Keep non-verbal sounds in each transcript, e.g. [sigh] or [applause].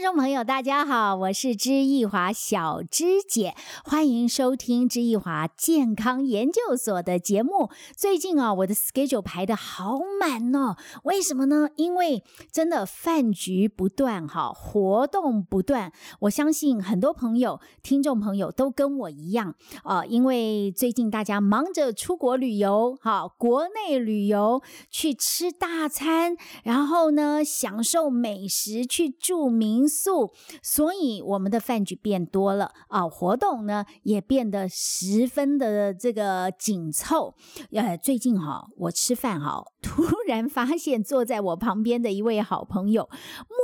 听众朋友，大家好，我是知易华小芝姐，欢迎收听知易华健康研究所的节目。最近啊，我的 schedule 排的好满哦，为什么呢？因为真的饭局不断，哈，活动不断。我相信很多朋友、听众朋友都跟我一样啊，因为最近大家忙着出国旅游，哈，国内旅游去吃大餐，然后呢，享受美食，去住民素，所以我们的饭局变多了啊，活动呢也变得十分的这个紧凑。呃，最近哈，我吃饭哈，突然发现坐在我旁边的一位好朋友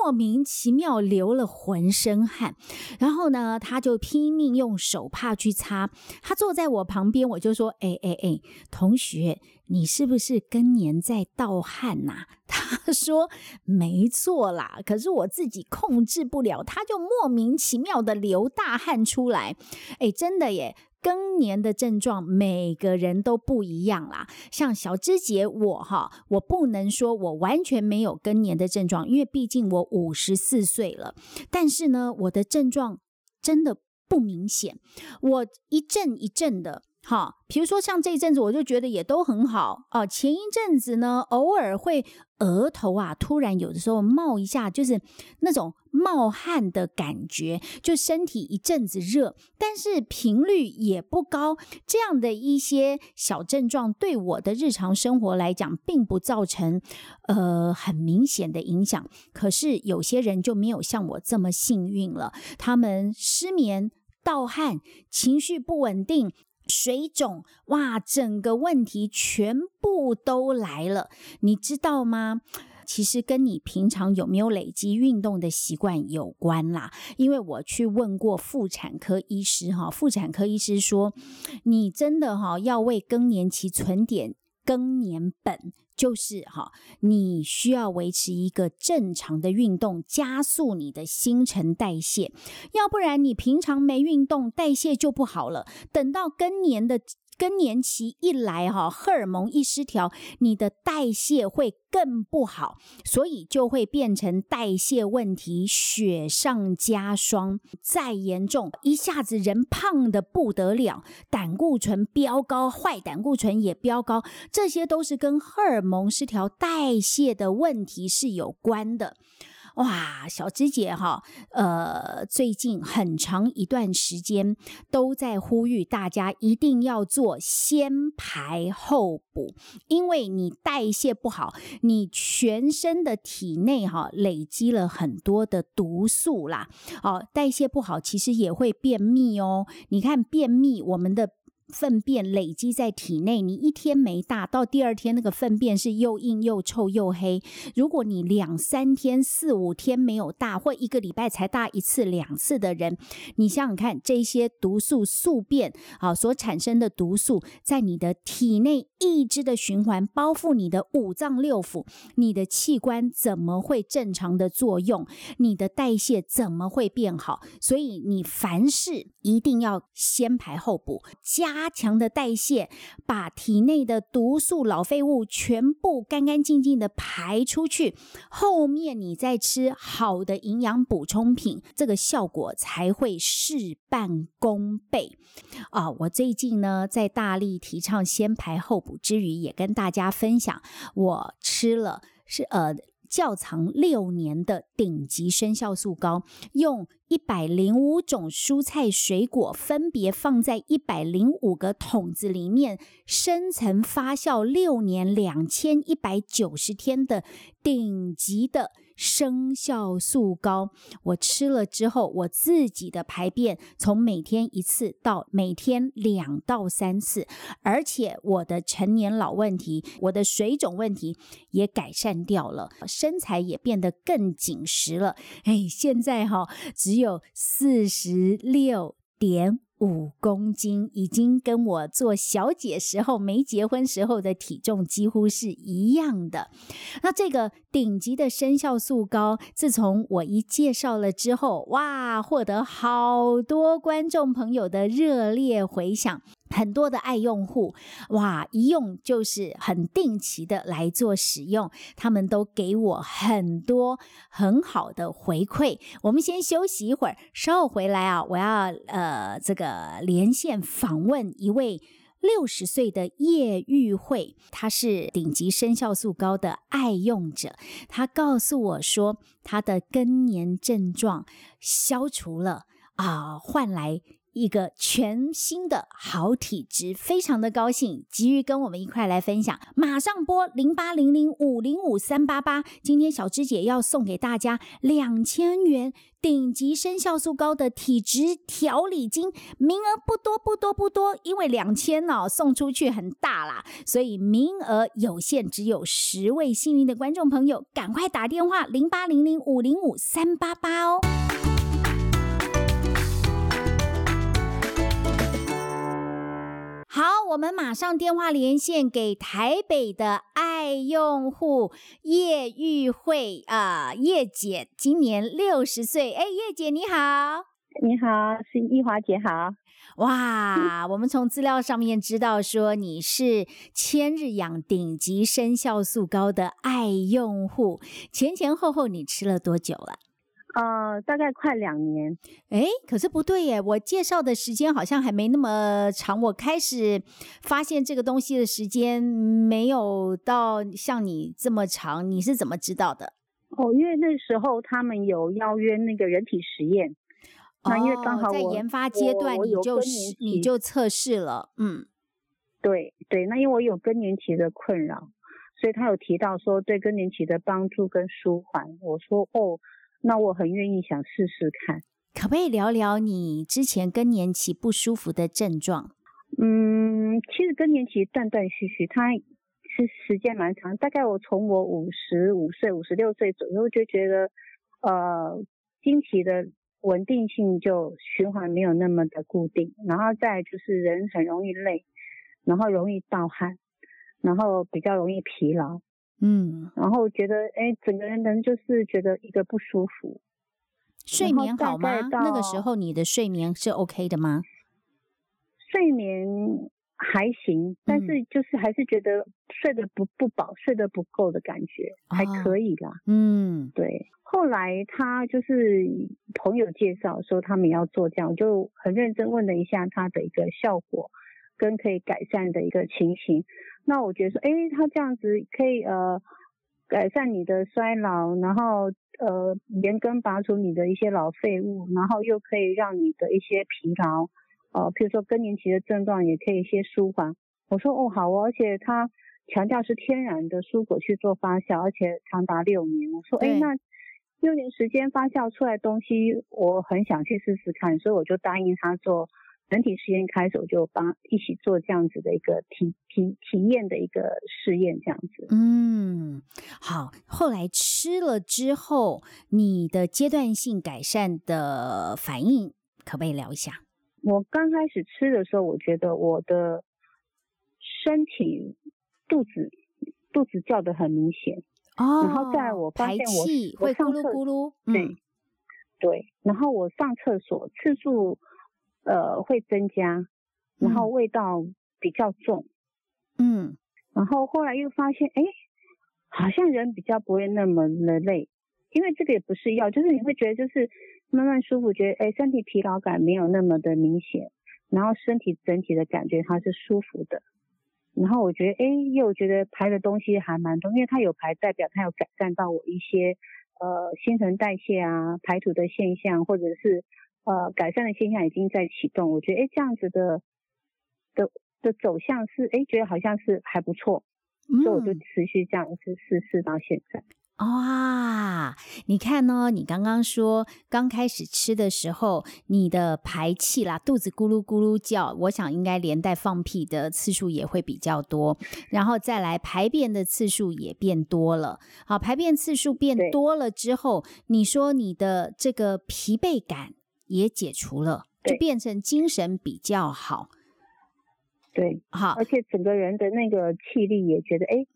莫名其妙流了浑身汗，然后呢，他就拼命用手帕去擦。他坐在我旁边，我就说：“哎哎哎，同学，你是不是更年在盗汗呐？” [laughs] 他说：“没错啦，可是我自己控制不了，他就莫名其妙的流大汗出来。哎，真的耶！更年的症状每个人都不一样啦。像小芝姐我哈，我不能说我完全没有更年的症状，因为毕竟我五十四岁了。但是呢，我的症状真的不明显，我一阵一阵的。”好，比如说像这一阵子，我就觉得也都很好哦。前一阵子呢，偶尔会额头啊，突然有的时候冒一下，就是那种冒汗的感觉，就身体一阵子热，但是频率也不高。这样的一些小症状，对我的日常生活来讲，并不造成呃很明显的影响。可是有些人就没有像我这么幸运了，他们失眠、盗汗、情绪不稳定。水肿哇，整个问题全部都来了，你知道吗？其实跟你平常有没有累积运动的习惯有关啦。因为我去问过妇产科医师哈，妇产科医师说，你真的哈要为更年期存点。更年本就是哈，你需要维持一个正常的运动，加速你的新陈代谢，要不然你平常没运动，代谢就不好了。等到更年的。更年期一来，哈，荷尔蒙一失调，你的代谢会更不好，所以就会变成代谢问题雪上加霜。再严重，一下子人胖的不得了，胆固醇飙高，坏胆固醇也飙高，这些都是跟荷尔蒙失调、代谢的问题是有关的。哇，小芝姐哈，呃，最近很长一段时间都在呼吁大家一定要做先排后补，因为你代谢不好，你全身的体内哈累积了很多的毒素啦，哦，代谢不好其实也会便秘哦。你看便秘，我们的。粪便累积在体内，你一天没大，到第二天那个粪便是又硬又臭又黑。如果你两三天、四五天没有大，或一个礼拜才大一次两次的人，你想想看，这些毒素宿便啊所产生的毒素，在你的体内抑制的循环，包覆你的五脏六腑，你的器官怎么会正常的作用？你的代谢怎么会变好？所以你凡事一定要先排后补，加。加强的代谢，把体内的毒素、老废物全部干干净净的排出去，后面你再吃好的营养补充品，这个效果才会事半功倍啊！我最近呢，在大力提倡先排后补之余，也跟大家分享，我吃了是呃。窖藏六年的顶级生酵素膏，用一百零五种蔬菜水果分别放在一百零五个桶子里面，深层发酵六年两千一百九十天的顶级的。生酵素膏，我吃了之后，我自己的排便从每天一次到每天两到三次，而且我的成年老问题，我的水肿问题也改善掉了，身材也变得更紧实了。哎，现在哈只有四十六点。五公斤已经跟我做小姐时候没结婚时候的体重几乎是一样的。那这个顶级的生肖素膏，自从我一介绍了之后，哇，获得好多观众朋友的热烈回响。很多的爱用户，哇，一用就是很定期的来做使用，他们都给我很多很好的回馈。我们先休息一会儿，稍后回来啊，我要呃这个连线访问一位六十岁的叶玉慧，她是顶级生酵素高的爱用者，她告诉我说，她的更年症状消除了啊，换来。一个全新的好体质，非常的高兴，急于跟我们一块来分享。马上拨零八零零五零五三八八，今天小芝姐要送给大家两千元顶级生酵素高的体质调理金，名额不多不多不多，因为两千哦送出去很大啦，所以名额有限，只有十位幸运的观众朋友，赶快打电话零八零零五零五三八八哦。好，我们马上电话连线给台北的爱用户叶玉慧啊，叶姐今年六十岁。哎，叶姐你好，你好，是易华姐好。哇，我们从资料上面知道说你是千日养顶级生酵素高的爱用户，前前后后你吃了多久了？呃，大概快两年。哎，可是不对耶，我介绍的时间好像还没那么长。我开始发现这个东西的时间没有到像你这么长。你是怎么知道的？哦，因为那时候他们有邀约那个人体实验，那因为刚好在研发阶段，你就你就测试了。嗯，对对，那因为我有更年期的困扰，所以他有提到说对更年期的帮助跟舒缓。我说哦。那我很愿意想试试看，可不可以聊聊你之前更年期不舒服的症状？嗯，其实更年期断断续续，它是时间蛮长。大概我从我五十五岁、五十六岁左右就觉得，呃，经期的稳定性就循环没有那么的固定，然后再就是人很容易累，然后容易盗汗，然后比较容易疲劳。嗯，然后觉得哎，整个人人就是觉得一个不舒服。睡眠好吗？那个时候你的睡眠是 OK 的吗？睡眠还行，但是就是还是觉得睡得不不饱，睡得不够的感觉，还可以啦。嗯，对。后来他就是朋友介绍说他们要做这样，我就很认真问了一下他的一个效果跟可以改善的一个情形。那我觉得说，哎，他这样子可以呃改善你的衰老，然后呃连根拔除你的一些老废物，然后又可以让你的一些疲劳，呃，譬如说更年期的症状也可以一些舒缓。我说哦好哦，而且他强调是天然的蔬果去做发酵，而且长达六年。我说哎，那六年时间发酵出来东西，我很想去试试看，所以我就答应他做。人体实验开始，我就帮一起做这样子的一个体体体验的一个试验，这样子。嗯，好。后来吃了之后，你的阶段性改善的反应，可不可以聊一下？我刚开始吃的时候，我觉得我的身体肚子肚子叫的很明显哦，然后在我发现我会咕噜咕噜，对对，然后我上厕所次数。呃，会增加，然后味道比较重，嗯，然后后来又发现，哎，好像人比较不会那么的累，因为这个也不是药，就是你会觉得就是慢慢舒服，觉得哎身体疲劳感没有那么的明显，然后身体整体的感觉它是舒服的，然后我觉得哎，又觉得排的东西还蛮多，因为它有排代表它有改善到我一些呃新陈代谢啊排土的现象，或者是。呃，改善的现象已经在启动，我觉得哎，这样子的的的走向是哎，觉得好像是还不错，所以我就持续这样子试试到现在。哇，你看呢？你刚刚说刚开始吃的时候，你的排气啦，肚子咕噜咕噜叫，我想应该连带放屁的次数也会比较多，然后再来排便的次数也变多了。好，排便次数变多了之后，你说你的这个疲惫感。也解除了，就变成精神比较好。对，好，而且整个人的那个气力也觉得哎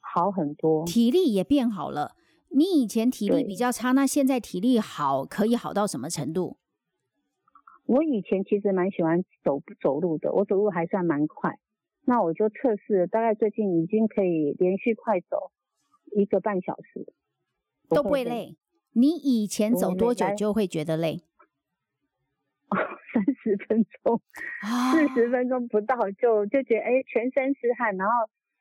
好很多，体力也变好了。你以前体力比较差，那现在体力好，可以好到什么程度？我以前其实蛮喜欢走走路的，我走路还算蛮快。那我就测试，大概最近已经可以连续快走一个半小时，都不会累。你以前走多久就会觉得累？哦，三十分钟，四十分钟不到就就觉得哎，全身是汗，然后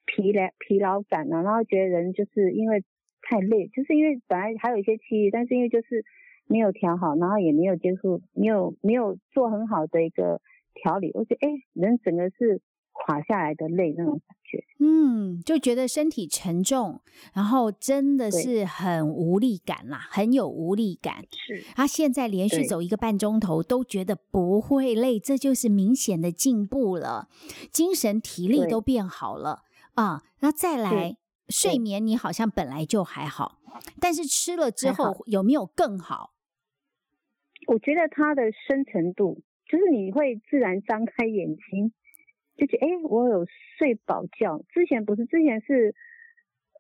疲劳疲劳感啊，然后觉得人就是因为太累，就是因为本来还有一些气，但是因为就是没有调好，然后也没有接触，没有没有做很好的一个调理，我觉得哎，人整个是。垮下来的累那种感觉，嗯，就觉得身体沉重，然后真的是很无力感啦，很有无力感。是，他现在连续走一个半钟头都觉得不会累，这就是明显的进步了，精神体力都变好了啊。那再来睡眠，你好像本来就还好，但是吃了之后有没有更好？我觉得它的深层度，就是你会自然张开眼睛。就觉得哎，我有睡饱觉。之前不是，之前是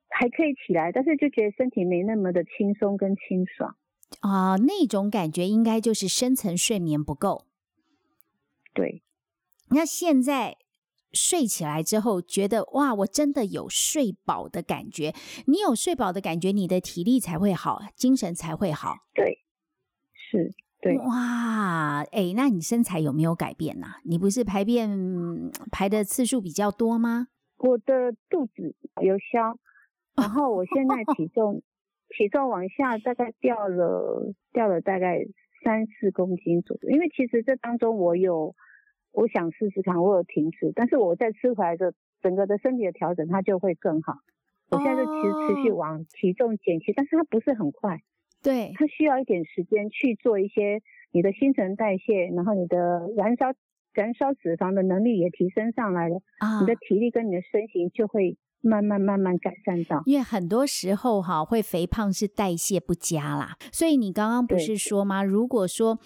还可以起来，但是就觉得身体没那么的轻松跟清爽啊。那种感觉应该就是深层睡眠不够。对，那现在睡起来之后，觉得哇，我真的有睡饱的感觉。你有睡饱的感觉，你的体力才会好，精神才会好。对，是。哇，哎，那你身材有没有改变呐？你不是排便排的次数比较多吗？我的肚子有消，然后我现在体重体重往下大概掉了掉了大概三四公斤左右。因为其实这当中我有我想试试看，我有停止，但是我在吃回来的整个的身体的调整，它就会更好。我现在就其实持续往体重减去，但是它不是很快。对，它需要一点时间去做一些你的新陈代谢，然后你的燃烧燃烧脂肪的能力也提升上来了，啊，你的体力跟你的身形就会慢慢慢慢改善到。因为很多时候哈，会肥胖是代谢不佳啦，所以你刚刚不是说吗？如果说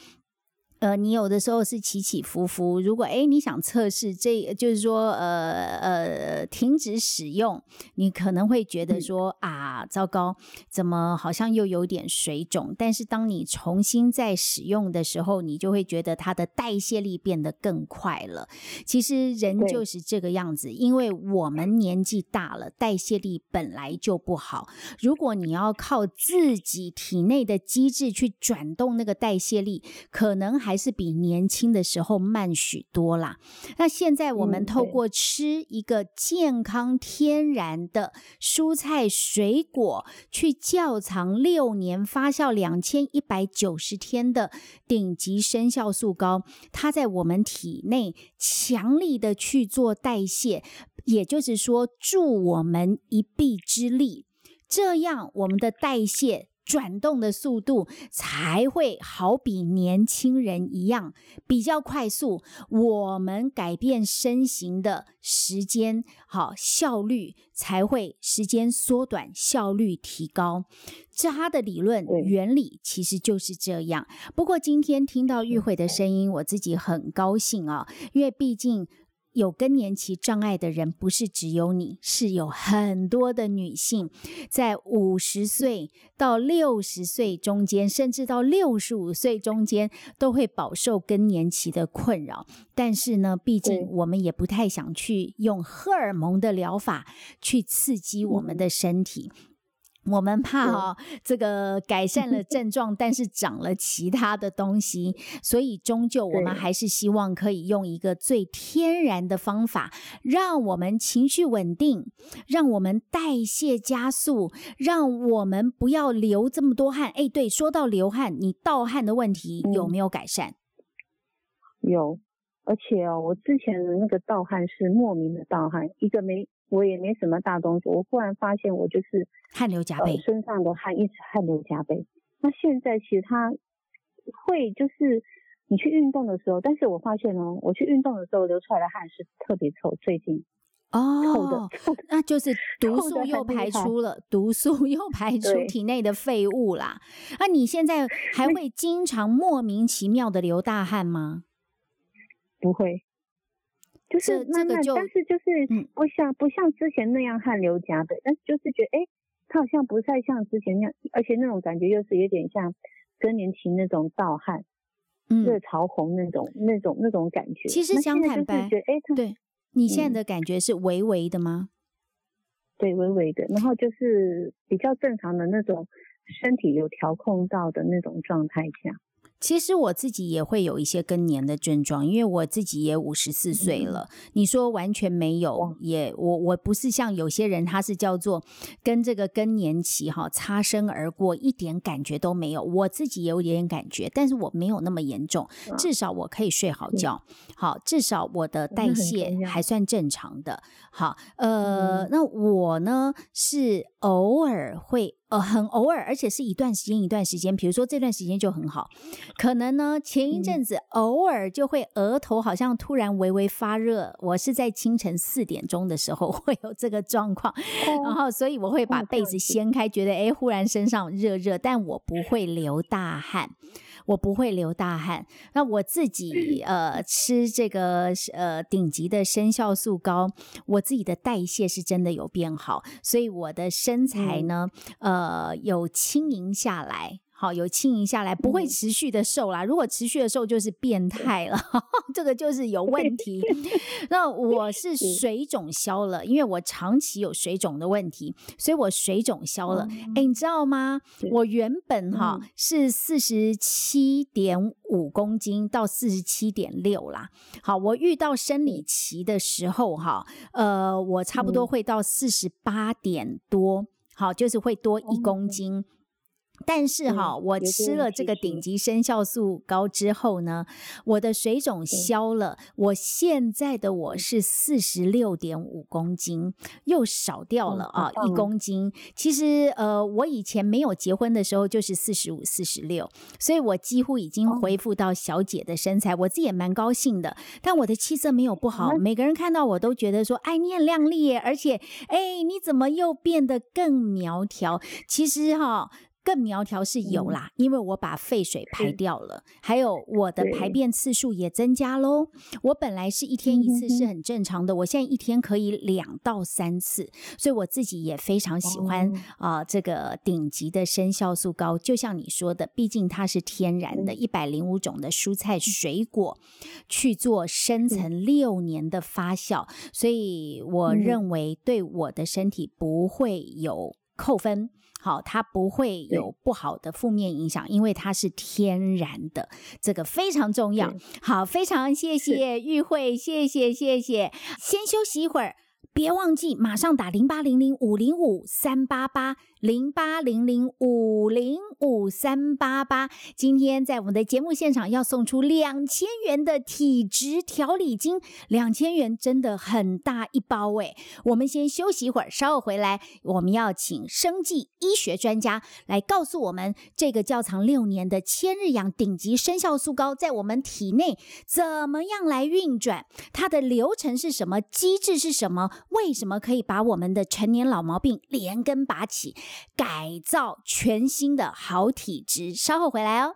呃，你有的时候是起起伏伏。如果哎，你想测试这，就是说呃呃停止使用，你可能会觉得说啊，糟糕，怎么好像又有点水肿？但是当你重新再使用的时候，你就会觉得它的代谢力变得更快了。其实人就是这个样子，因为我们年纪大了，代谢力本来就不好。如果你要靠自己体内的机制去转动那个代谢力，可能。还是比年轻的时候慢许多啦。那现在我们透过吃一个健康天然的蔬菜水果，去窖藏六年发酵两千一百九十天的顶级生酵素膏，它在我们体内强力的去做代谢，也就是说助我们一臂之力，这样我们的代谢。转动的速度才会好比年轻人一样比较快速，我们改变身形的时间好效率才会时间缩短，效率提高。这它的理论原理其实就是这样。不过今天听到玉慧的声音，我自己很高兴啊，因为毕竟。有更年期障碍的人不是只有你，是有很多的女性，在五十岁到六十岁中间，甚至到六十五岁中间，都会饱受更年期的困扰。但是呢，毕竟我们也不太想去用荷尔蒙的疗法去刺激我们的身体。我们怕哈，这个改善了症状，但是长了其他的东西，所以终究我们还是希望可以用一个最天然的方法，让我们情绪稳定，让我们代谢加速，让我们不要流这么多汗。哎，对，说到流汗，你盗汗的问题有没有改善？有，而且哦，我之前的那个盗汗是莫名的盗汗，一个没。我也没什么大东西，我忽然发现我就是汗流浃背，身上的汗一直汗流浃背。那现在其实它会就是你去运动的时候，但是我发现哦，我去运动的时候流出来的汗是特别臭，最近哦，那就是毒素又排出了，毒素又 [laughs] 排出体内的废物啦。那你现在还会经常莫名其妙的流大汗吗？不会。就是慢慢，但是就是不像不像之前那样汗流浃背，但是就是觉得哎，他好像不太像之前那样，而且那种感觉又是有点像更年期那种盗汗，热潮红那种那种那种感觉。其实想坦白，哎，对你现在的感觉是微微的吗？对，微微的，然后就是比较正常的那种身体有调控到的那种状态下。其实我自己也会有一些更年的症状，因为我自己也五十四岁了。你说完全没有，也我我不是像有些人，他是叫做跟这个更年期哈擦身而过，一点感觉都没有。我自己也有点感觉，但是我没有那么严重，至少我可以睡好觉。好，至少我的代谢还算正常的。好，呃，那我呢是偶尔会。呃，很偶尔，而且是一段时间一段时间。比如说这段时间就很好，可能呢前一阵子偶尔就会额头好像突然微微发热。我是在清晨四点钟的时候 [laughs] 会有这个状况，然后所以我会把被子掀开，觉得哎忽然身上热热，但我不会流大汗。我不会流大汗，那我自己呃吃这个呃顶级的生酵素膏，我自己的代谢是真的有变好，所以我的身材呢呃有轻盈下来。好，有轻盈下来，不会持续的瘦啦。如果持续的瘦，就是变态了，这个就是有问 [laughs] 题。那我是水肿消了，因为我长期有水肿的问题，所以我水肿消了。哎，你知道吗？我原本哈是四十七点五公斤到四十七点六啦。好，我遇到生理期的时候哈，呃，我差不多会到四十八点多，好，就是会多一公斤。但是哈，我吃了这个顶级生酵素膏之后呢，我的水肿消了。我现在的我是四十六点五公斤，又少掉了啊一公斤。其实呃，我以前没有结婚的时候就是四十五、四十六，所以我几乎已经恢复到小姐的身材，我自己也蛮高兴的。但我的气色没有不好，每个人看到我都觉得说：“哎，你很靓丽耶，而且哎，你怎么又变得更苗条？”其实哈。更苗条是有啦，因为我把废水排掉了，还有我的排便次数也增加喽。我本来是一天一次是很正常的，我现在一天可以两到三次，所以我自己也非常喜欢啊这个顶级的生酵素膏。就像你说的，毕竟它是天然的，一百零五种的蔬菜水果去做深层六年的发酵，所以我认为对我的身体不会有扣分。好，它不会有不好的负面影响，因为它是天然的，这个非常重要。好，非常谢谢玉慧，谢谢谢谢，先休息一会儿，别忘记马上打零八零零五零五三八八。零八零零五零五三八八，今天在我们的节目现场要送出两千元的体质调理金，两千元真的很大一包诶。我们先休息一会儿，稍后回来，我们要请生技医学专家来告诉我们，这个窖藏六年的千日养顶级生酵素膏在我们体内怎么样来运转，它的流程是什么，机制是什么，为什么可以把我们的成年老毛病连根拔起？改造全新的好体质，稍后回来哦。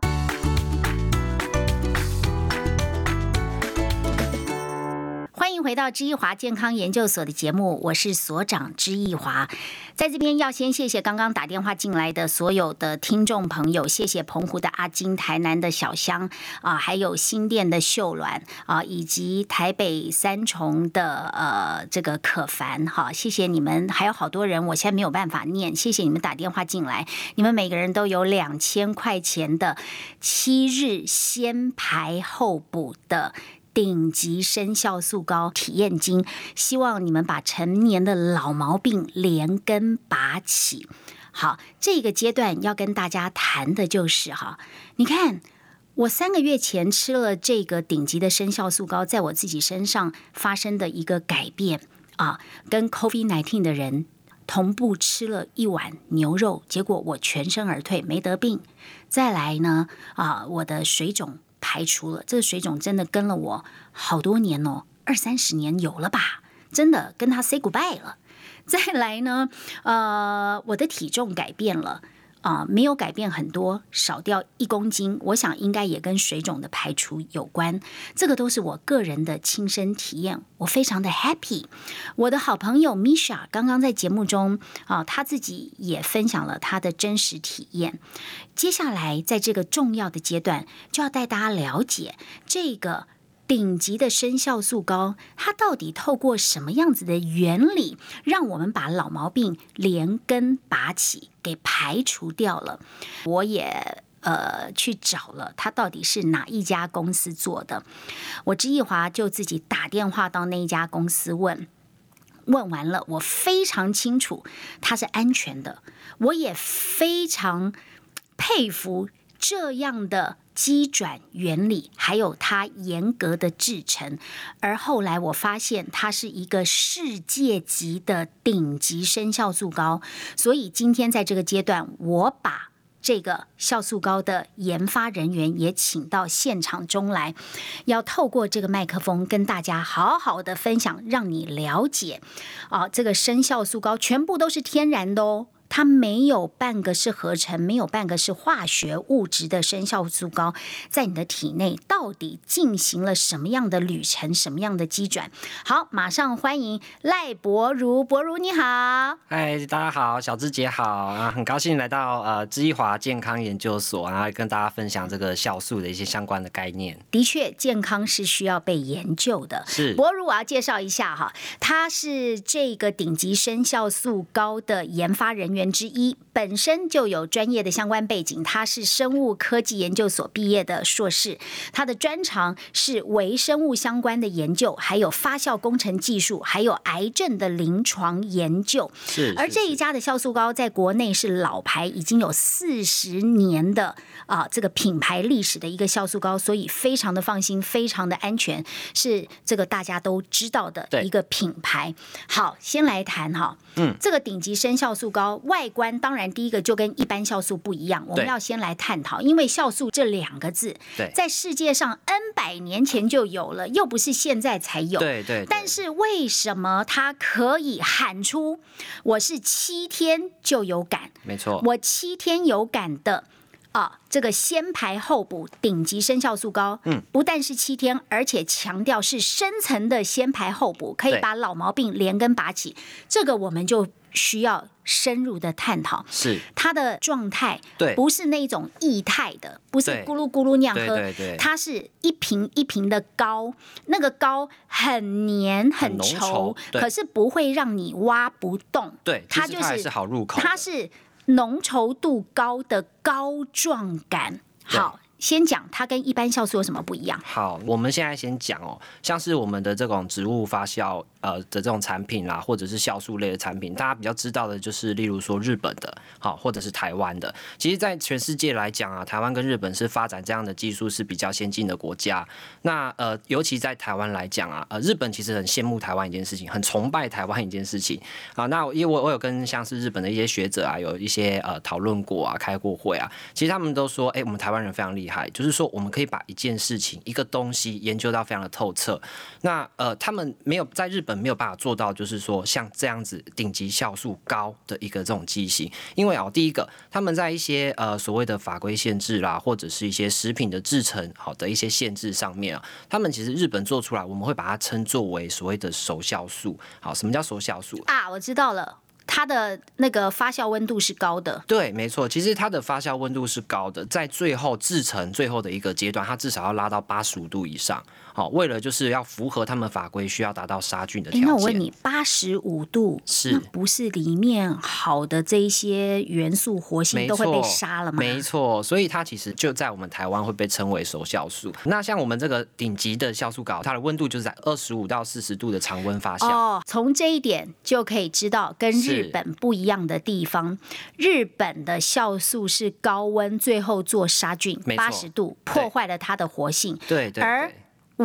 欢迎回到知易华健康研究所的节目，我是所长知易华。在这边要先谢谢刚刚打电话进来的所有的听众朋友，谢谢澎湖的阿金、台南的小香啊，还有新店的秀鸾啊，以及台北三重的呃这个可凡哈，谢谢你们，还有好多人，我现在没有办法念，谢谢你们打电话进来，你们每个人都有两千块钱的七日先排后补的。顶级生酵素膏体验金，希望你们把陈年的老毛病连根拔起。好，这个阶段要跟大家谈的就是哈，你看我三个月前吃了这个顶级的生酵素膏，在我自己身上发生的一个改变啊，跟 COVID nineteen 的人同步吃了一碗牛肉，结果我全身而退，没得病。再来呢啊，我的水肿。排除了这个水肿，真的跟了我好多年哦，二三十年有了吧？真的跟他 say goodbye 了。再来呢，呃，我的体重改变了啊，没有改变很多，少掉一公斤，我想应该也跟水肿的排除有关。这个都是我个人的亲身体验，我非常的 happy。我的好朋友 Misha 刚刚在节目中啊，他自己也分享了他的真实体验。接下来在这个重要的阶段，就要带大家了解这个。顶级的生酵素膏，它到底透过什么样子的原理，让我们把老毛病连根拔起，给排除掉了？我也呃去找了，它到底是哪一家公司做的？我之一华就自己打电话到那一家公司问，问完了，我非常清楚它是安全的，我也非常佩服这样的。机转原理，还有它严格的制成，而后来我发现它是一个世界级的顶级生酵素膏，所以今天在这个阶段，我把这个酵素膏的研发人员也请到现场中来，要透过这个麦克风跟大家好好的分享，让你了解啊，这个生酵素膏全部都是天然的哦。它没有半个是合成，没有半个是化学物质的生效素膏，在你的体内到底进行了什么样的旅程，什么样的机转？好，马上欢迎赖博如，博如你好，嗨，大家好，小芝姐好啊，很高兴来到呃知一华健康研究所，然后跟大家分享这个酵素的一些相关的概念。的确，健康是需要被研究的。是，博如，我要介绍一下哈，他是这个顶级生效素膏的研发人员。之一本身就有专业的相关背景，他是生物科技研究所毕业的硕士，他的专长是微生物相关的研究，还有发酵工程技术，还有癌症的临床研究。是，而这一家的酵素膏在国内是老牌，已经有四十年的啊这个品牌历史的一个酵素膏，所以非常的放心，非常的安全，是这个大家都知道的一个品牌。好，先来谈哈，嗯，这个顶级生酵素膏。外观当然第一个就跟一般酵素不一样，我们要先来探讨，因为酵素这两个字，在世界上 N 百年前就有了，又不是现在才有。对对。但是为什么它可以喊出我是七天就有感？没错，我七天有感的。啊，这个先排后补顶级生效素膏，嗯，不但是七天，而且强调是深层的先排后补，可以把老毛病连根拔起。这个我们就需要深入的探讨。是它的状态，对，不是那种液态的，不是咕噜咕噜那样喝，对对，它是一瓶一瓶的膏，那个膏很黏很稠，可是不会让你挖不动。对，它就是好入口，它是。浓稠度高的膏状感，好。先讲它跟一般酵素有什么不一样？好，我们现在先讲哦，像是我们的这种植物发酵呃的这种产品啦，或者是酵素类的产品，大家比较知道的就是，例如说日本的，好，或者是台湾的。其实，在全世界来讲啊，台湾跟日本是发展这样的技术是比较先进的国家。那呃，尤其在台湾来讲啊，呃，日本其实很羡慕台湾一件事情，很崇拜台湾一件事情啊。那因为我我有跟像是日本的一些学者啊，有一些呃讨论过啊，开过会啊，其实他们都说，哎，我们台湾人非常厉害。就是说，我们可以把一件事情、一个东西研究到非常的透彻。那呃，他们没有在日本没有办法做到，就是说像这样子顶级酵素高的一个这种机型。因为啊，第一个，他们在一些呃所谓的法规限制啦，或者是一些食品的制成好的一些限制上面啊，他们其实日本做出来，我们会把它称作为所谓的熟酵素。好，什么叫熟酵素啊？我知道了。它的那个发酵温度是高的，对，没错，其实它的发酵温度是高的，在最后制成最后的一个阶段，它至少要拉到八十五度以上。好，为了就是要符合他们法规，需要达到杀菌的条件。那我问你，八十五度是不是里面好的这一些元素活性都会被杀了吗？没错，所以它其实就在我们台湾会被称为熟酵素。那像我们这个顶级的酵素膏，它的温度就是在二十五到四十度的常温发酵。哦，从这一点就可以知道跟日本不一样的地方。日本的酵素是高温，最后做杀菌，八十度破坏了它的活性。对对。而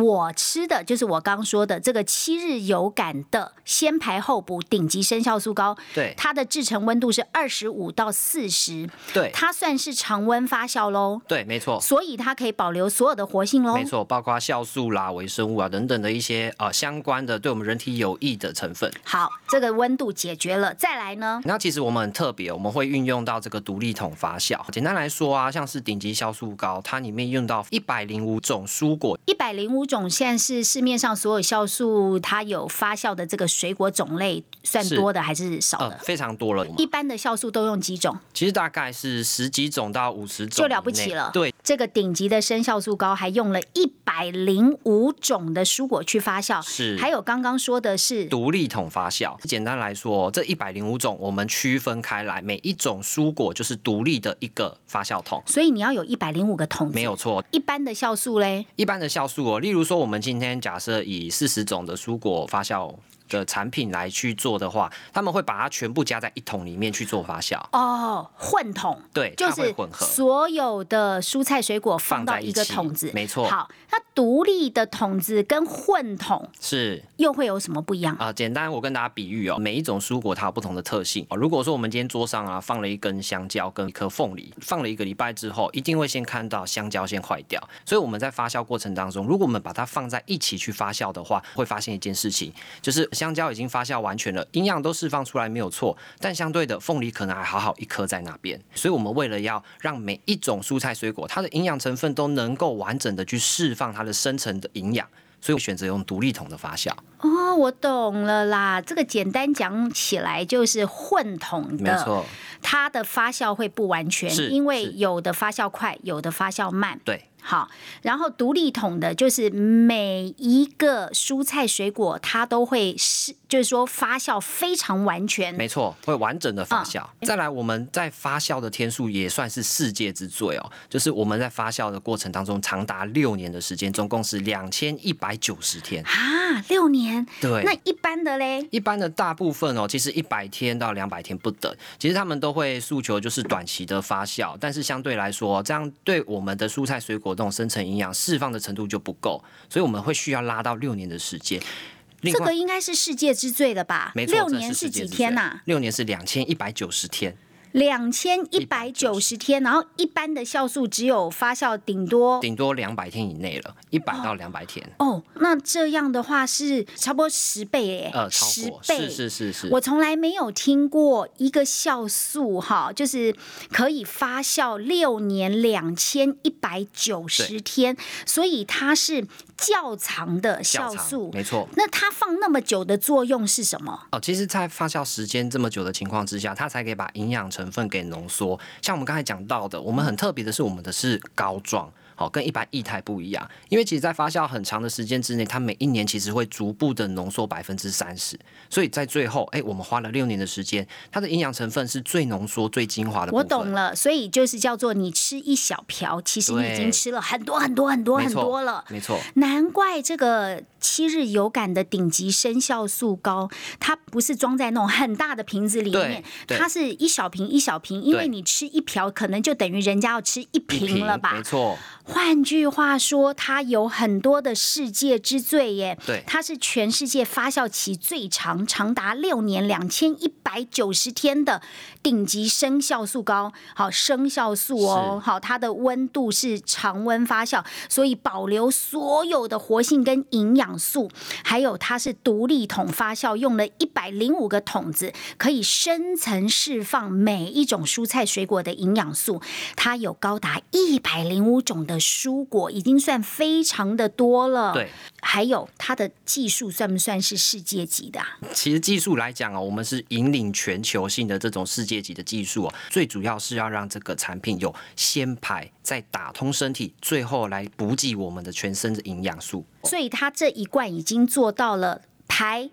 我吃的就是我刚说的这个七日有感的先排后补顶级生酵素膏，对，它的制成温度是二十五到四十，对，它算是常温发酵喽，对，没错，所以它可以保留所有的活性喽，没错，包括酵素啦、微生物啊等等的一些呃相关的对我们人体有益的成分。好，这个温度解决了，再来呢？那其实我们很特别，我们会运用到这个独立桶发酵。简单来说啊，像是顶级酵素膏，它里面用到一百零五种蔬果，一百零五种现在是市面上所有酵素它有发酵的这个水果种类，算多的还是少的？非常多了。一般的酵素都用几种？其实大概是十几种到五十种，就了不起了。对，这个顶级的生酵素膏还用了一百零五种的蔬果去发酵，是。还有刚刚说的是独立桶发酵。简单来说，这一百零五种我们区分开来，每一种蔬果就是独立的一个发酵桶。所以你要有一百零五个桶，没有错。一般的酵素嘞？一般的酵素哦，例如说我们今天假设以四十种的蔬果发酵。的产品来去做的话，他们会把它全部加在一桶里面去做发酵。哦，混桶，对，就是混合所有的蔬菜水果放到一个桶子，没错。好，那独立的桶子跟混桶是又会有什么不一样啊？简单，我跟大家比喻哦，每一种蔬果它有不同的特性。如果说我们今天桌上啊放了一根香蕉跟一颗凤梨，放了一个礼拜之后，一定会先看到香蕉先坏掉。所以我们在发酵过程当中，如果我们把它放在一起去发酵的话，会发现一件事情，就是香蕉已经发酵完全了，营养都释放出来没有错，但相对的凤梨可能还好好一颗在那边。所以我们为了要让每一种蔬菜水果它的营养成分都能够完整的去释放它的深层的营养，所以我选择用独立桶的发酵。哦，我懂了啦，这个简单讲起来就是混桶的，没错，它的发酵会不完全，因为有的发酵快，有的发酵慢。对。好，然后独立桶的就是每一个蔬菜水果，它都会是，就是说发酵非常完全，没错，会完整的发酵。再来，我们在发酵的天数也算是世界之最哦，就是我们在发酵的过程当中长达六年的时间，总共是两千一百九十天啊，六年。对，那一般的嘞？一般的大部分哦，其实一百天到两百天不等，其实他们都会诉求就是短期的发酵，但是相对来说，这样对我们的蔬菜水果。这种生成营养释放的程度就不够，所以我们会需要拉到六年的时间。这个应该是世界之最了吧？没错，六年是几天呐？六年是两千一百九十天。两千一百九十天，然后一般的酵素只有发酵顶多顶多两百天以内了，一百到两百天。哦，那这样的话是差不多十倍哎，呃，十倍是是是是。我从来没有听过一个酵素哈，就是可以发酵六年两千一百九十天，所以它是较长的酵素，没错。那它放那么久的作用是什么？哦，其实，在发酵时间这么久的情况之下，它才可以把营养成分给浓缩，像我们刚才讲到的，我们很特别的是，我们的是膏状。好，跟一般液态不一样，因为其实，在发酵很长的时间之内，它每一年其实会逐步的浓缩百分之三十，所以在最后，哎，我们花了六年的时间，它的营养成分是最浓缩、最精华的。我懂了，所以就是叫做你吃一小瓢，其实你已经吃了很多很多很多很多了。没错，难怪这个七日有感的顶级生酵素膏，它不是装在那种很大的瓶子里面，它是一小瓶一小瓶，因为你吃一瓢，可能就等于人家要吃一瓶了吧？没错。换句话说，它有很多的世界之最耶。对，它是全世界发酵期最长，长达六年两千一百九十天的顶级生酵素膏。好，生酵素哦，好，它的温度是常温发酵，所以保留所有的活性跟营养素。还有，它是独立桶发酵，用了一百零五个桶子，可以深层释放每一种蔬菜水果的营养素。它有高达一百零五种的。蔬果已经算非常的多了，对，还有它的技术算不算是世界级的？其实技术来讲哦，我们是引领全球性的这种世界级的技术哦，最主要是要让这个产品有先排再打通身体，最后来补给我们的全身的营养素。所以它这一罐已经做到了排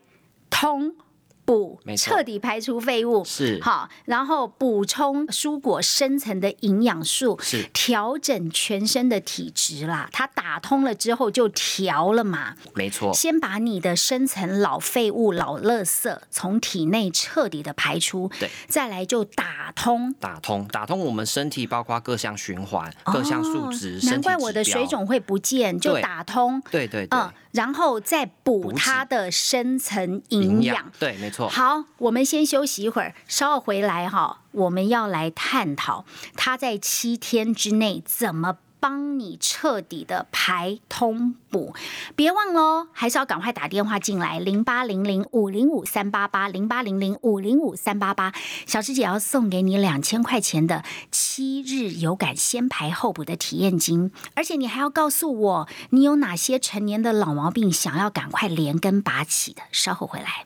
通。补，彻底排除废物，是。好，然后补充蔬果深层的营养素，是。调整全身的体质啦。它打通了之后就调了嘛，没错。先把你的深层老废物、老垃圾从体内彻底的排出，对，再来就打通，打通，打通我们身体包括各项循环、各项数值，难怪我的水肿会不见，就打通，对对对，然后再补它的深层营养，对，没错。好，我们先休息一会儿，稍后回来哈，我们要来探讨他在七天之内怎么。帮你彻底的排通补，别忘喽，还是要赶快打电话进来，零八零零五零五三八八，零八零零五零五三八八，小师姐要送给你两千块钱的七日有感先排后补的体验金，而且你还要告诉我你有哪些成年的老毛病想要赶快连根拔起的，稍后回来。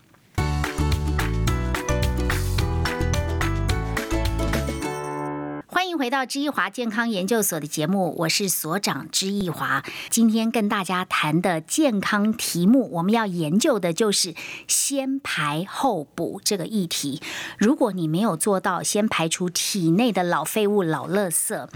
回到知易华健康研究所的节目，我是所长知易华。今天跟大家谈的健康题目，我们要研究的就是先排后补这个议题。如果你没有做到先排除体内的老废物、老垃圾，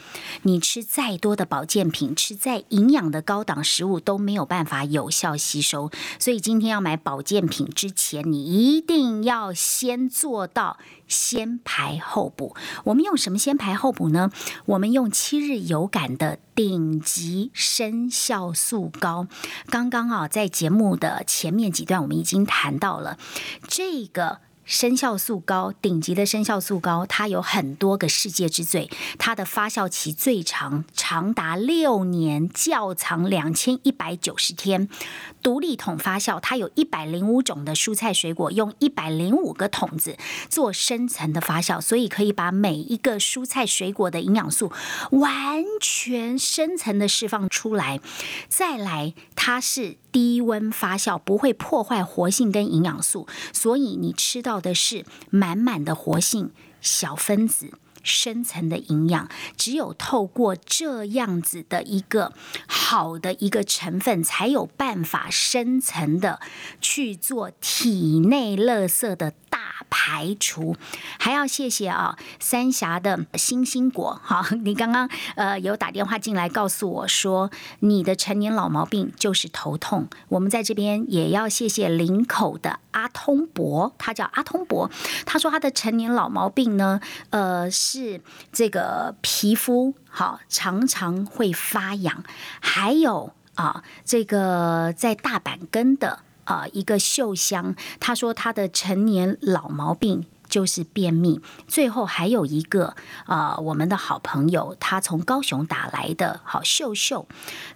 你吃再多的保健品，吃再营养的高档食物都没有办法有效吸收。所以今天要买保健品之前，你一定要先做到。先排后补，我们用什么先排后补呢？我们用七日有感的顶级生酵素膏。刚刚啊，在节目的前面几段，我们已经谈到了这个。生酵素膏，顶级的生酵素膏，它有很多个世界之最，它的发酵期最长，长达六年，窖藏两千一百九十天，独立桶发酵，它有一百零五种的蔬菜水果，用一百零五个桶子做深层的发酵，所以可以把每一个蔬菜水果的营养素完全深层的释放出来。再来，它是。低温发酵不会破坏活性跟营养素，所以你吃到的是满满的活性小分子、深层的营养。只有透过这样子的一个好的一个成分，才有办法深层的去做体内垃圾的大。排除，还要谢谢啊，三峡的星星果，[laughs] 好，你刚刚呃有打电话进来告诉我说，你的成年老毛病就是头痛。我们在这边也要谢谢林口的阿通伯，他叫阿通伯，他说他的成年老毛病呢，呃是这个皮肤好常常会发痒，还有啊这个在大阪根的。啊，一个秀香，他说他的成年老毛病就是便秘。最后还有一个啊，我们的好朋友，他从高雄打来的，好秀秀，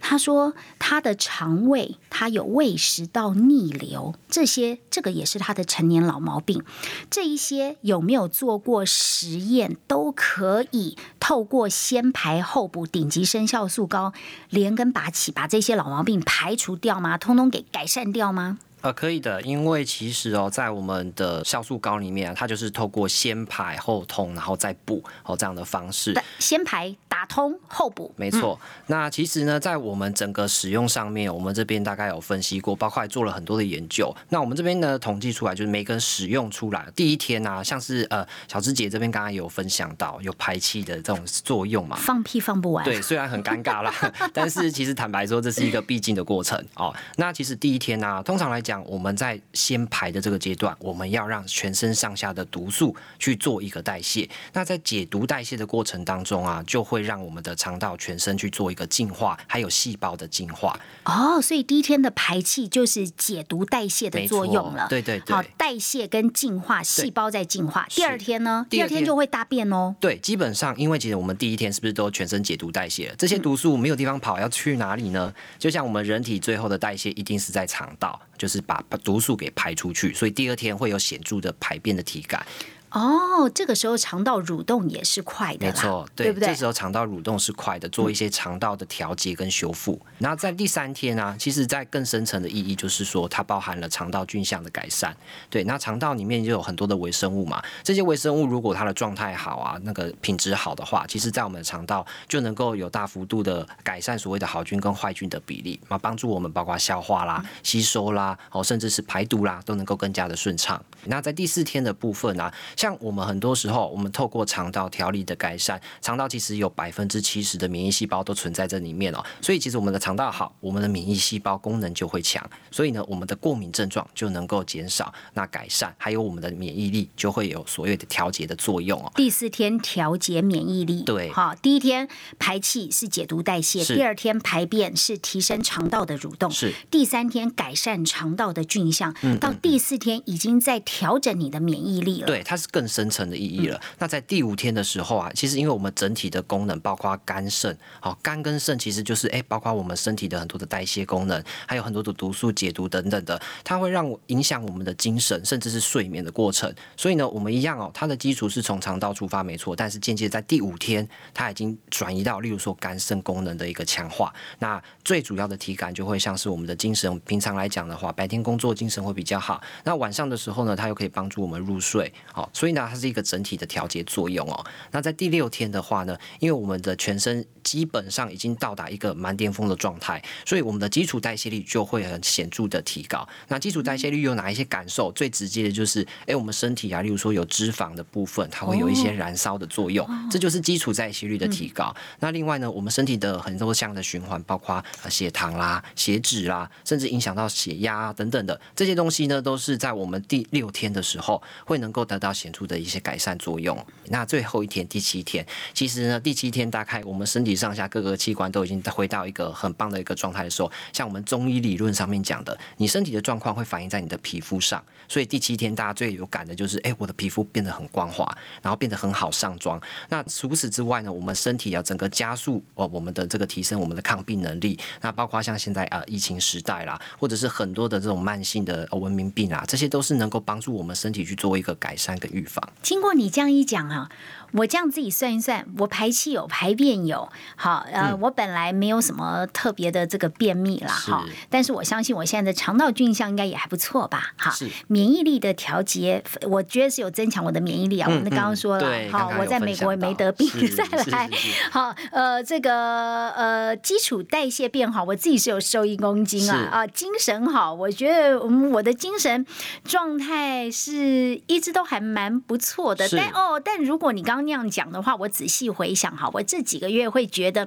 他说他的肠胃他有胃食道逆流，这些这个也是他的成年老毛病。这一些有没有做过实验，都可以透过先排后补顶级生酵素膏连根拔起，把这些老毛病排除掉吗？通通给改善掉吗？呃，可以的，因为其实哦，在我们的酵素膏里面，它就是透过先排后通，然后再补哦这样的方式。先排打通后补，没错。那其实呢，在我们整个使用上面，我们这边大概有分析过，包括做了很多的研究。那我们这边呢，统计出来就是每个人使用出来第一天啊，像是呃小芝姐这边刚刚有分享到有排气的这种作用嘛，放屁放不完。对，虽然很尴尬啦，[laughs] 但是其实坦白说，这是一个必经的过程哦。那其实第一天呢，通常来讲。我们在先排的这个阶段，我们要让全身上下的毒素去做一个代谢。那在解毒代谢的过程当中啊，就会让我们的肠道全身去做一个净化，还有细胞的净化。哦，所以第一天的排气就是解毒代谢的作用了。对对对，好，代谢跟净化，细胞在净化。第二天呢？第二天就会大便哦。对，基本上因为其实我们第一天是不是都全身解毒代谢了？这些毒素没有地方跑，要去哪里呢？就像我们人体最后的代谢一定是在肠道，就是是把毒素给排出去，所以第二天会有显著的排便的体感。哦，这个时候肠道蠕动也是快的，没错，对不对？这时候肠道蠕动是快的，做一些肠道的调节跟修复。然后在第三天呢，其实在更深层的意义就是说，它包含了肠道菌相的改善。对，那肠道里面就有很多的微生物嘛，这些微生物如果它的状态好啊，那个品质好的话，其实在我们的肠道就能够有大幅度的改善所谓的好菌跟坏菌的比例，那帮助我们包括消化啦、吸收啦，哦，甚至是排毒啦，都能够更加的顺畅。那在第四天的部分呢，像我们很多时候，我们透过肠道调理的改善，肠道其实有百分之七十的免疫细胞都存在这里面哦，所以其实我们的肠道好，我们的免疫细胞功能就会强，所以呢，我们的过敏症状就能够减少，那改善，还有我们的免疫力就会有所谓的调节的作用哦。第四天调节免疫力，对，好，第一天排气是解毒代谢，第二天排便是提升肠道的蠕动，是。第三天改善肠道的菌相，到第四天已经在调整你的免疫力了，对，它是更深层的意义了。那在第五天的时候啊，其实因为我们整体的功能，包括肝肾，好，肝跟肾其实就是哎，包括我们身体的很多的代谢功能，还有很多的毒素解毒等等的，它会让影响我们的精神，甚至是睡眠的过程。所以呢，我们一样哦，它的基础是从肠道出发，没错，但是间接在第五天，它已经转移到，例如说肝肾功能的一个强化。那最主要的体感就会像是我们的精神，平常来讲的话，白天工作精神会比较好，那晚上的时候呢，它又可以帮助我们入睡，好，所以呢，它是一个整体的调节作用哦。那在第六天的话呢，因为我们的全身基本上已经到达一个蛮巅峰的状态，所以我们的基础代谢率就会很显著的提高。那基础代谢率有哪一些感受？最直接的就是，哎，我们身体啊，例如说有脂肪的部分，它会有一些燃烧的作用，这就是基础代谢率的提高。那另外呢，我们身体的很多项的循环，包括血糖啦、血脂啦，甚至影响到血压等等的这些东西呢，都是在我们第六天的时候会能够得到显著的一些改善作用。那最后一天，第七天，其实呢，第七天大概我们身体上下各个器官都已经回到一个很棒的一个状态的时候，像我们中医理论上面讲的，你身体的状况会反映在你的皮肤上。所以第七天大家最有感的就是，哎，我的皮肤变得很光滑，然后变得很好上妆。那除此之外呢，我们身体要整个加速哦，我们的这个提升我们的抗病能力。那包括像现在啊疫情时代啦，或者是很多的这种慢性的文明病啊，这些都是能够帮助我们身体去做一个改善跟预防。经过你这样一讲啊。我这样自己算一算，我排气有，排便有，好，呃，我本来没有什么特别的这个便秘啦，哈，但是我相信我现在的肠道菌相应该也还不错吧，哈，免疫力的调节，我觉得是有增强我的免疫力啊。我们刚刚说了，好，我在美国也没得病，再来，[laughs] 好，呃，这个呃基础代谢变好，我自己是有瘦一公斤啊，啊，精神好，我觉得我的精神状态是一直都还蛮不错的，但哦，但如果你刚刚。那样讲的话，我仔细回想哈，我这几个月会觉得，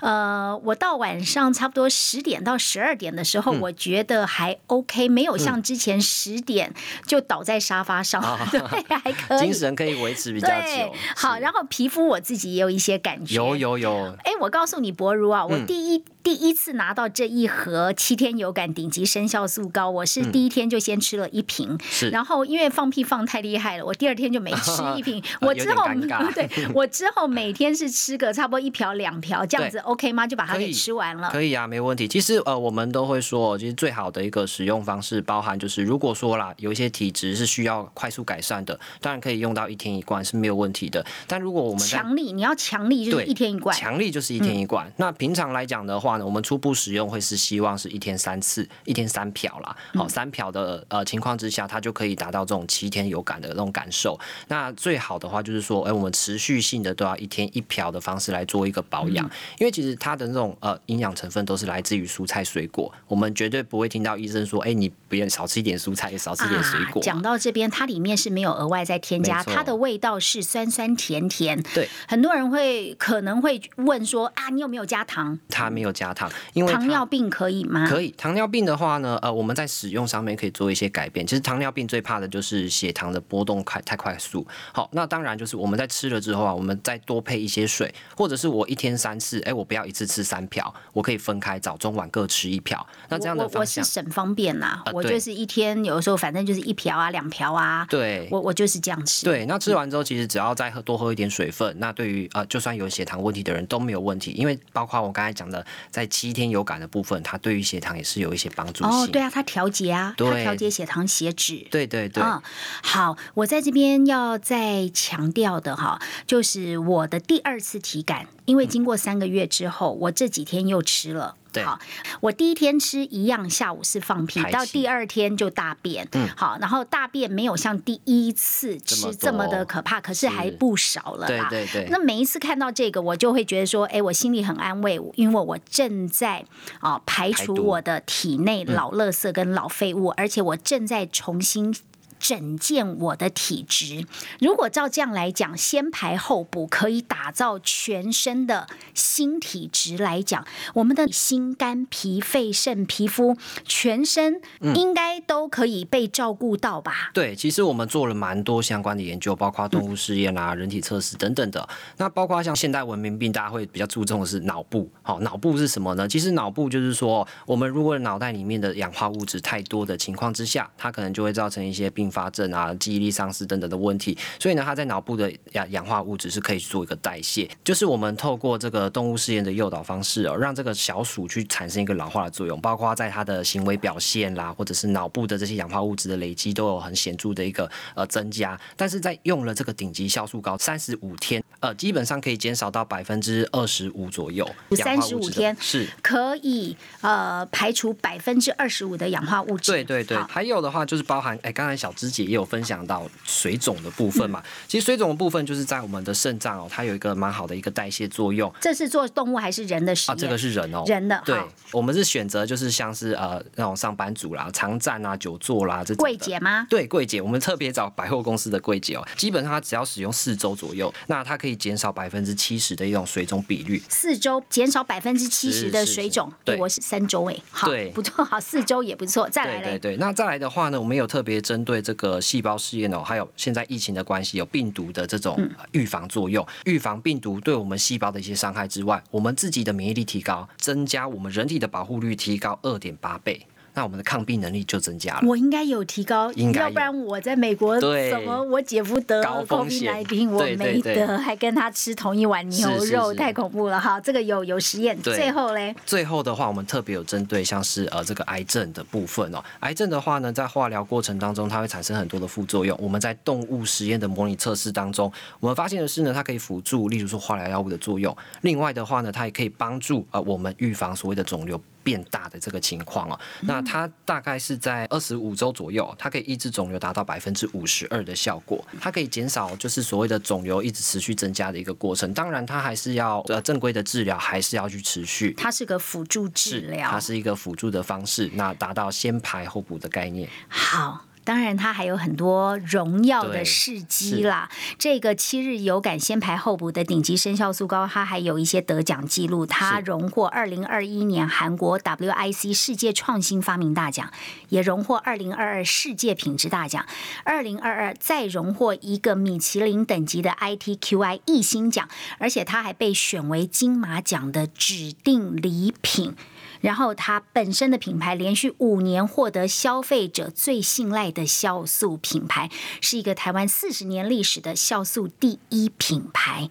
呃，我到晚上差不多十点到十二点的时候，我觉得还 OK，没有像之前十点就倒在沙发上，[laughs] 对，还可以，精神可以维持比较久。好，然后皮肤我自己也有一些感觉，有有有。哎，我告诉你，博如啊，我第一。第一次拿到这一盒七天有感顶级生酵素膏，我是第一天就先吃了一瓶，是。然后因为放屁放太厉害了，我第二天就没吃一瓶。[laughs] 我之后 [laughs] 对，[laughs] 我之后每天是吃个差不多一瓢两瓢这样子，OK 吗？就把它给吃完了。可以啊，没问题。其实呃，我们都会说，其实最好的一个使用方式，包含就是如果说啦，有一些体质是需要快速改善的，当然可以用到一天一罐是没有问题的。但如果我们强力，你要强力就是一天一罐，强力就是一天一罐。那平常来讲的话呢。我们初步使用会是希望是一天三次，一天三瓢啦。好，三瓢的呃情况之下，它就可以达到这种七天有感的那种感受。那最好的话就是说，哎，我们持续性的都要一天一瓢的方式来做一个保养，因为其实它的那种呃营养成分都是来自于蔬菜水果，我们绝对不会听到医生说，哎，你不要少吃一点蔬菜，少吃点水果。讲到这边，它里面是没有额外再添加，它的味道是酸酸甜甜。对，很多人会可能会问说，啊，你有没有加糖？它没有加糖，因为糖尿病可以吗？可以。糖尿病的话呢，呃，我们在使用上面可以做一些改变。其实糖尿病最怕的就是血糖的波动快太快速。好，那当然就是我们在吃了之后啊，我们再多配一些水，或者是我一天三次，哎，我不要一次吃三瓢，我可以分开早中晚各吃一瓢。那这样的方向，我是省方便呐。我就是一天有的时候反正就是一瓢啊，两瓢啊。对，我我就是这样吃。对，那吃完之后，其实只要再喝多喝一点水分，那对于呃，就算有血糖问题的人都没有问题，因为包括我刚才讲的，在七天有感的部分，它对于血糖也是有一些帮助哦，对啊，它调节啊，它调节血糖、血脂。对对对。嗯，好，我在这边要再强调的哈，就是我的第二次体感，因为经过三个月之后，我这几天又吃了。好，我第一天吃一样，下午是放屁，到第二天就大便。嗯，好，然后大便没有像第一次吃这么的可怕，可是还不少了啦。对对对。那每一次看到这个，我就会觉得说，哎，我心里很安慰，因为我正在啊排除我的体内老垃圾跟老废物，而且我正在重新。整健我的体质，如果照这样来讲，先排后补可以打造全身的新体质来讲，我们的心肝脾肺肾皮肤全身应该都可以被照顾到吧？对，其实我们做了蛮多相关的研究，包括动物试验啊、人体测试等等的。那包括像现代文明病，大家会比较注重的是脑部。好，脑部是什么呢？其实脑部就是说，我们如果脑袋里面的氧化物质太多的情况之下，它可能就会造成一些病。发症啊，记忆力丧失等等的问题，所以呢，它在脑部的氧氧化物质是可以做一个代谢，就是我们透过这个动物试验的诱导方式哦，让这个小鼠去产生一个老化的作用，包括在它的行为表现啦，或者是脑部的这些氧化物质的累积都有很显著的一个呃增加。但是在用了这个顶级酵素膏三十五天，呃，基本上可以减少到百分之二十五左右。三十五天是可以呃排除百分之二十五的氧化物质。对对对，还有的话就是包含哎，刚才小。师姐也有分享到水肿的部分嘛，其实水肿的部分就是在我们的肾脏哦，它有一个蛮好的一个代谢作用。这是做动物还是人的实验？啊，这个是人哦，人的。对，我们是选择就是像是呃那种上班族啦，常站啊、久坐啦这种。柜姐吗？对，柜姐，我们特别找百货公司的柜姐哦，基本上它只要使用四周左右，那它可以减少百分之七十的一种水肿比率。四周减少百分之七十的水肿，对我是三周哎，好，不错，好，四周也不错。再来对对，那再来的话呢，我们有特别针对这个细胞。试验哦，还有现在疫情的关系，有病毒的这种预防作用，预防病毒对我们细胞的一些伤害之外，我们自己的免疫力提高，增加我们人体的保护率提高二点八倍。那我们的抗病能力就增加了。我应该有提高，要不然我在美国怎么我姐夫得高风险，我没得，还跟他吃同一碗牛肉，太恐怖了哈！这个有有实验。最后嘞，最后的话，我们特别有针对像是呃这个癌症的部分哦。癌症的话呢，在化疗过程当中，它会产生很多的副作用。我们在动物实验的模拟测试当中，我们发现的是呢，它可以辅助，例如说化疗药物的作用。另外的话呢，它也可以帮助呃我们预防所谓的肿瘤。变大的这个情况哦，那它大概是在二十五周左右，它可以抑制肿瘤达到百分之五十二的效果，它可以减少就是所谓的肿瘤一直持续增加的一个过程。当然，它还是要呃正规的治疗，还是要去持续。它是个辅助治疗，它是一个辅助的方式，那达到先排后补的概念。好。当然，它还有很多荣耀的事迹啦。这个七日有感先排后补的顶级生肖素膏，它还有一些得奖记录。它荣获二零二一年韩国 WIC 世界创新发明大奖，也荣获二零二二世界品质大奖，二零二二再荣获一个米其林等级的 ITQI 一星奖，而且它还被选为金马奖的指定礼品。然后，它本身的品牌连续五年获得消费者最信赖的酵素品牌，是一个台湾四十年历史的酵素第一品牌。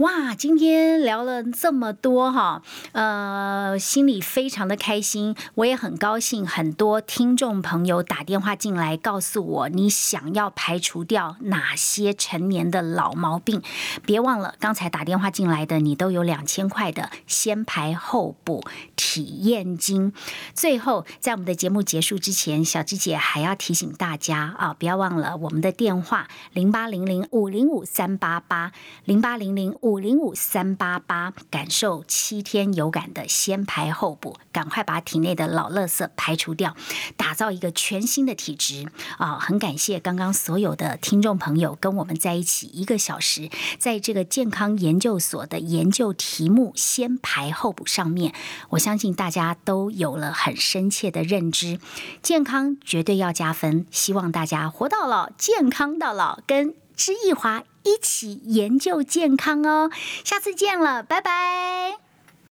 哇，今天聊了这么多哈，呃，心里非常的开心，我也很高兴。很多听众朋友打电话进来告诉我，你想要排除掉哪些成年的老毛病？别忘了，刚才打电话进来的你都有两千块的先排后补体验金。最后，在我们的节目结束之前，小芝姐还要提醒大家啊，不要忘了我们的电话零八零零五零五三八八零八零零五。五零五三八八，感受七天有感的先排后补，赶快把体内的老垃圾排除掉，打造一个全新的体质啊！很感谢刚刚所有的听众朋友跟我们在一起一个小时，在这个健康研究所的研究题目先排后补上面，我相信大家都有了很深切的认知，健康绝对要加分，希望大家活到老，健康到老，跟。是易华一起研究健康哦。下次见了，拜拜。